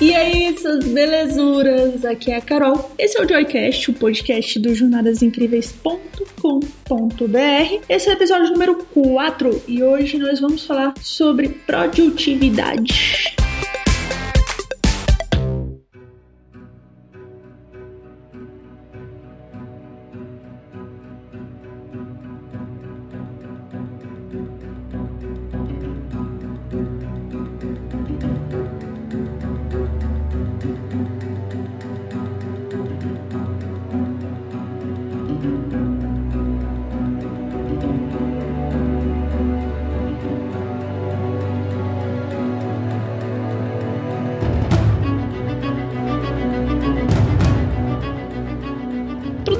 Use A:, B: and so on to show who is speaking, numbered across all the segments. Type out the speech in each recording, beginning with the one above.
A: E aí, essas belezuras? Aqui é a Carol. Esse é o Joycast, o podcast do jornadasincríveis.com.br. Esse é o episódio número 4 e hoje nós vamos falar sobre produtividade.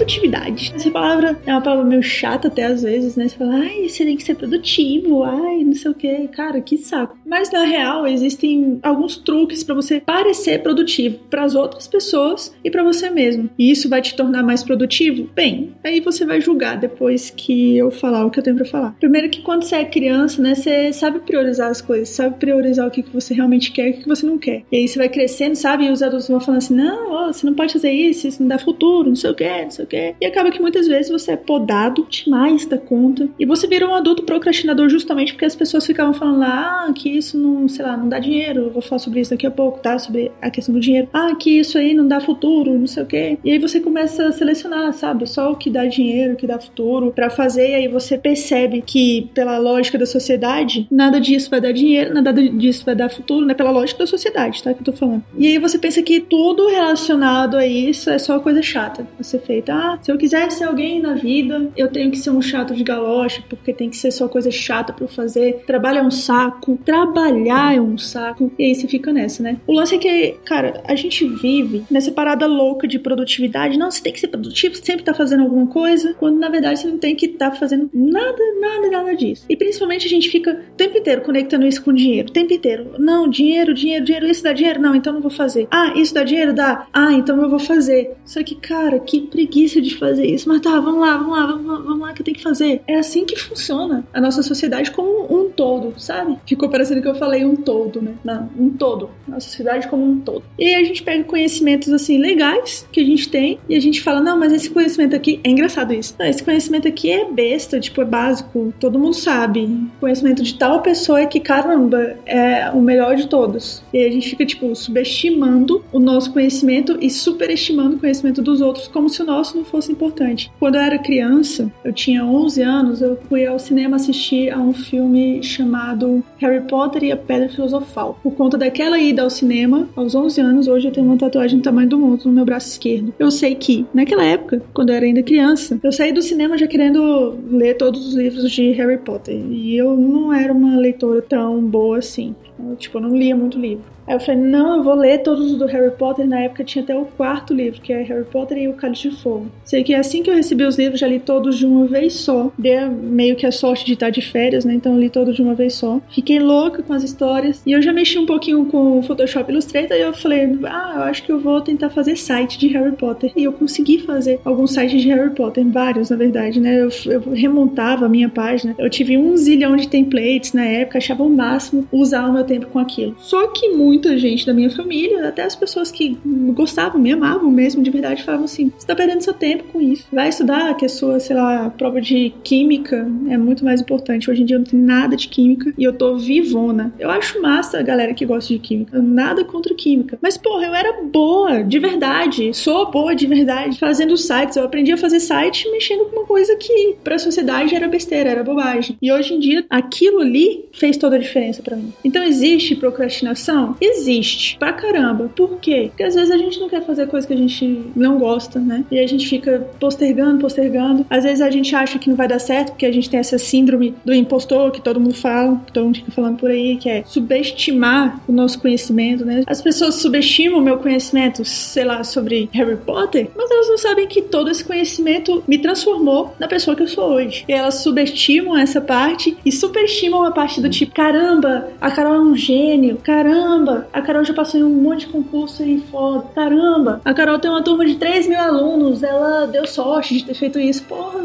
A: Produtividade. Essa palavra é uma palavra meio chata até às vezes, né? Você fala, ai, você tem que ser produtivo, ai, não sei o que. Cara, que saco. Mas na real, existem alguns truques para você parecer produtivo para as outras pessoas e para você mesmo. E isso vai te tornar mais produtivo? Bem, aí você vai julgar depois que eu falar o que eu tenho para falar. Primeiro que quando você é criança, né, você sabe priorizar as coisas, sabe priorizar o que, você realmente quer e o que você não quer. E aí você vai crescendo, sabe? E os adultos vão falando assim: não, ó, você não pode fazer isso, isso não dá futuro, não sei o que, não sei o que. E acaba que muitas vezes você é podado demais da conta. E você vira um adulto procrastinador justamente porque as pessoas ficavam falando lá, ah, que isso não, sei lá, não dá dinheiro. Eu vou falar sobre isso daqui a pouco, tá? Sobre a questão do dinheiro. Ah, que isso aí não dá futuro, não sei o quê. E aí você começa a selecionar, sabe? Só o que dá dinheiro, o que dá futuro para fazer. E aí você percebe que, pela lógica da sociedade, nada disso vai dar dinheiro, nada disso vai dar futuro, né? Pela lógica da sociedade, tá? Que eu tô falando. E aí você pensa que tudo relacionado a isso é só coisa chata ser feita. Ah, se eu quiser ser alguém na vida, eu tenho que ser um chato de galocha, porque tem que ser só coisa chata para eu fazer. Trabalho é um saco, trabalhar é um saco. E aí você fica nessa, né? O lance é que, cara, a gente vive nessa parada louca de produtividade. Não, você tem que ser produtivo, você sempre tá fazendo alguma coisa, quando na verdade você não tem que estar tá fazendo nada, nada, nada disso. E principalmente a gente fica o tempo inteiro conectando isso com dinheiro, o tempo inteiro. Não, dinheiro, dinheiro, dinheiro, isso dá dinheiro? Não, então não vou fazer. Ah, isso dá dinheiro? Dá. Ah, então eu vou fazer. Só que, cara, que preguiça de fazer isso, mas tá, vamos lá, vamos lá, vamos, vamos lá que eu tenho que fazer. É assim que funciona a nossa sociedade como um todo, sabe? Ficou parecendo que eu falei um todo, né? Não, um todo. A sociedade como um todo. E a gente pega conhecimentos assim legais que a gente tem e a gente fala, não, mas esse conhecimento aqui é engraçado isso. Não, esse conhecimento aqui é besta, tipo, é básico, todo mundo sabe. Conhecimento de tal pessoa é que, caramba, é o melhor de todos. E a gente fica, tipo, subestimando o nosso conhecimento e superestimando o conhecimento dos outros como se o nosso não fosse importante. Quando eu era criança, eu tinha 11 anos, eu fui ao cinema assistir a um filme chamado Harry Potter e a Pedra Filosofal. Por conta daquela ida ao cinema, aos 11 anos, hoje eu tenho uma tatuagem do tamanho do mundo no meu braço esquerdo. Eu sei que, naquela época, quando eu era ainda criança, eu saí do cinema já querendo ler todos os livros de Harry Potter. E eu não era uma leitora tão boa assim. Eu, tipo, eu não lia muito livro. Aí eu falei, não, eu vou ler todos os do Harry Potter. Na época tinha até o quarto livro, que é Harry Potter e o Cálice de Fogo. Sei que assim que eu recebi os livros, já li todos de uma vez só. Dei meio que a sorte de estar de férias, né? Então li todos de uma vez só. Fiquei louca com as histórias. E eu já mexi um pouquinho com o Photoshop Illustrator e eu falei, ah, eu acho que eu vou tentar fazer site de Harry Potter. E eu consegui fazer alguns sites de Harry Potter, vários na verdade, né? Eu, eu remontava a minha página. Eu tive um zilhão de templates na época, achava o máximo usar o meu tempo com aquilo. Só que muito muita gente da minha família, até as pessoas que gostavam, me amavam mesmo, de verdade, falavam assim: você tá perdendo seu tempo com isso. Vai estudar, que a sua, sei lá, prova de química é muito mais importante. Hoje em dia eu não tenho nada de química e eu tô vivona. Eu acho massa a galera que gosta de química. Nada contra química. Mas, porra, eu era boa, de verdade. Sou boa de verdade. Fazendo sites. Eu aprendi a fazer site mexendo com uma coisa que pra sociedade era besteira, era bobagem. E hoje em dia, aquilo ali fez toda a diferença para mim. Então existe procrastinação? Existe pra caramba. Por quê? Porque às vezes a gente não quer fazer coisa que a gente não gosta, né? E a gente fica postergando, postergando. Às vezes a gente acha que não vai dar certo porque a gente tem essa síndrome do impostor que todo mundo fala, que todo mundo fica falando por aí, que é subestimar o nosso conhecimento, né? As pessoas subestimam o meu conhecimento, sei lá, sobre Harry Potter, mas elas não sabem que todo esse conhecimento me transformou na pessoa que eu sou hoje. E elas subestimam essa parte e superestimam a parte do tipo, caramba, a Carol é um gênio, caramba, a Carol já passou em um monte de concurso e foda. Caramba, a Carol tem uma turma de 3 mil alunos, ela deu sorte de ter feito isso. Porra,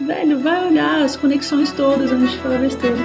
A: velho, vai olhar as conexões todas antes de falar besteira.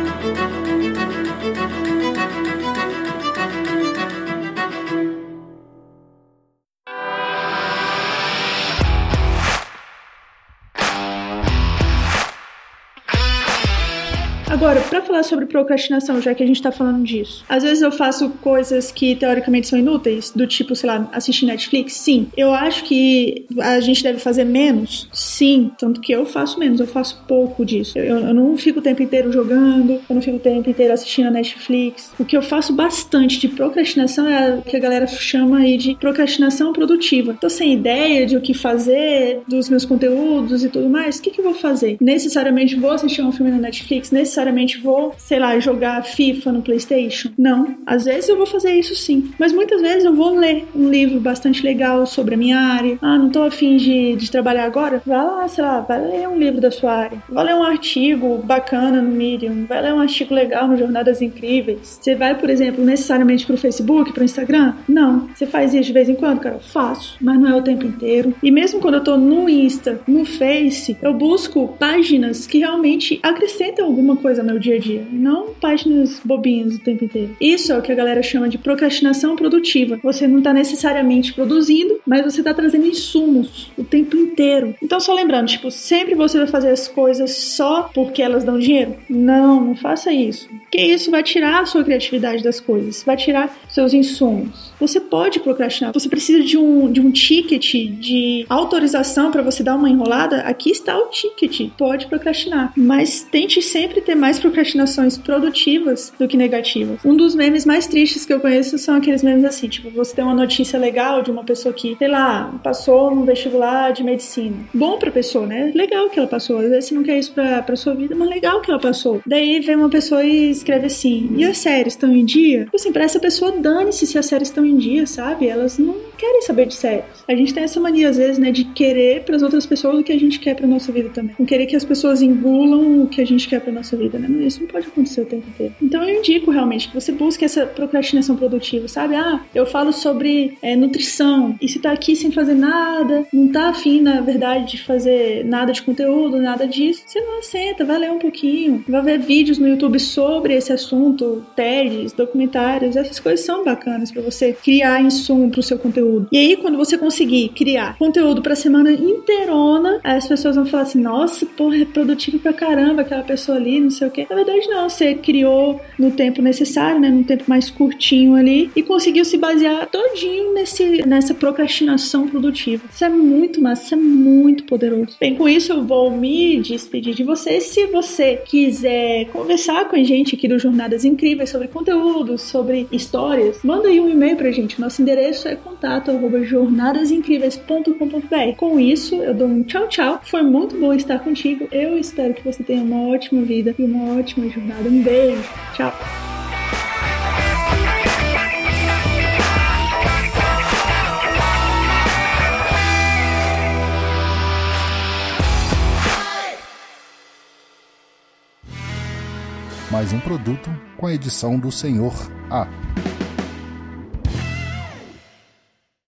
A: Agora, para falar sobre procrastinação, já que a gente tá falando disso, às vezes eu faço coisas que teoricamente são inúteis, do tipo, sei lá, assistir Netflix. Sim, eu acho que a gente deve fazer menos. Sim, tanto que eu faço menos, eu faço pouco disso. Eu, eu não fico o tempo inteiro jogando, eu não fico o tempo inteiro assistindo a Netflix. O que eu faço bastante de procrastinação é o que a galera chama aí de procrastinação produtiva. Tô sem ideia de o que fazer, dos meus conteúdos e tudo mais. O que, que eu vou fazer? Necessariamente vou assistir um filme na Netflix, necessariamente necessariamente vou, sei lá, jogar FIFA no PlayStation. Não. Às vezes eu vou fazer isso sim. Mas muitas vezes eu vou ler um livro bastante legal sobre a minha área. Ah, não tô afim de, de trabalhar agora? Vai lá, sei lá, vai ler um livro da sua área. Vai ler um artigo bacana no Medium. Vai ler um artigo legal no Jornadas Incríveis. Você vai, por exemplo, necessariamente pro Facebook, pro Instagram? Não. Você faz isso de vez em quando, cara? Faço. Mas não é o tempo inteiro. E mesmo quando eu tô no Insta, no Face, eu busco páginas que realmente acrescentam alguma coisa coisa no meu dia a dia, não páginas bobinhas o tempo inteiro. Isso é o que a galera chama de procrastinação produtiva. Você não está necessariamente produzindo, mas você está trazendo insumos o tempo inteiro. Então, só lembrando, tipo, sempre você vai fazer as coisas só porque elas dão dinheiro? Não, não faça isso. Porque isso vai tirar a sua criatividade das coisas, vai tirar seus insumos. Você pode procrastinar. Você precisa de um, de um ticket de autorização para você dar uma enrolada. Aqui está o ticket. Pode procrastinar. Mas tente sempre ter mais procrastinações produtivas do que negativas. Um dos memes mais tristes que eu conheço são aqueles memes assim, tipo, você tem uma notícia legal de uma pessoa que, sei lá, passou no vestibular de medicina. Bom pra pessoa, né? Legal que ela passou. Às vezes você não quer isso pra, pra sua vida, mas legal que ela passou. Daí vem uma pessoa e escreve assim: e as séries estão em dia? Tipo assim, pra essa pessoa, dane-se se as séries estão em dia, sabe? Elas não querem saber de séries. A gente tem essa mania, às vezes, né, de querer para as outras pessoas o que a gente quer pra nossa vida também. Não querer que as pessoas engulam o que a gente quer pra nossa vida né? Isso não pode acontecer o tempo inteiro. Então eu indico realmente que você busque essa procrastinação produtiva, sabe? Ah, eu falo sobre é, nutrição e se tá aqui sem fazer nada, não tá afim, na verdade, de fazer nada de conteúdo, nada disso, você não senta, vai ler um pouquinho, vai ver vídeos no YouTube sobre esse assunto, TEDs, documentários, essas coisas são bacanas para você criar insumo pro seu conteúdo. E aí, quando você conseguir criar conteúdo pra semana inteirona, as pessoas vão falar assim: nossa, porra, é produtivo pra caramba aquela pessoa ali, não sei o quê. Na verdade, não. Você criou no tempo necessário, né? Num tempo mais curtinho ali e conseguiu se basear todinho nesse, nessa procrastinação produtiva. Isso é muito massa, isso é muito poderoso. Bem, com isso eu vou me despedir de vocês. Se você quiser conversar com a gente aqui do Jornadas Incríveis sobre conteúdo, sobre histórias, manda aí um e-mail pra gente. Nosso endereço é contato jornadasincríveis.com.br. Com isso, eu dou um tchau, tchau. Foi muito bom estar contigo. Eu espero que você tenha uma ótima vida e uma ótima jornada. Um beijo. Tchau.
B: Mais um produto com a edição do Senhor A.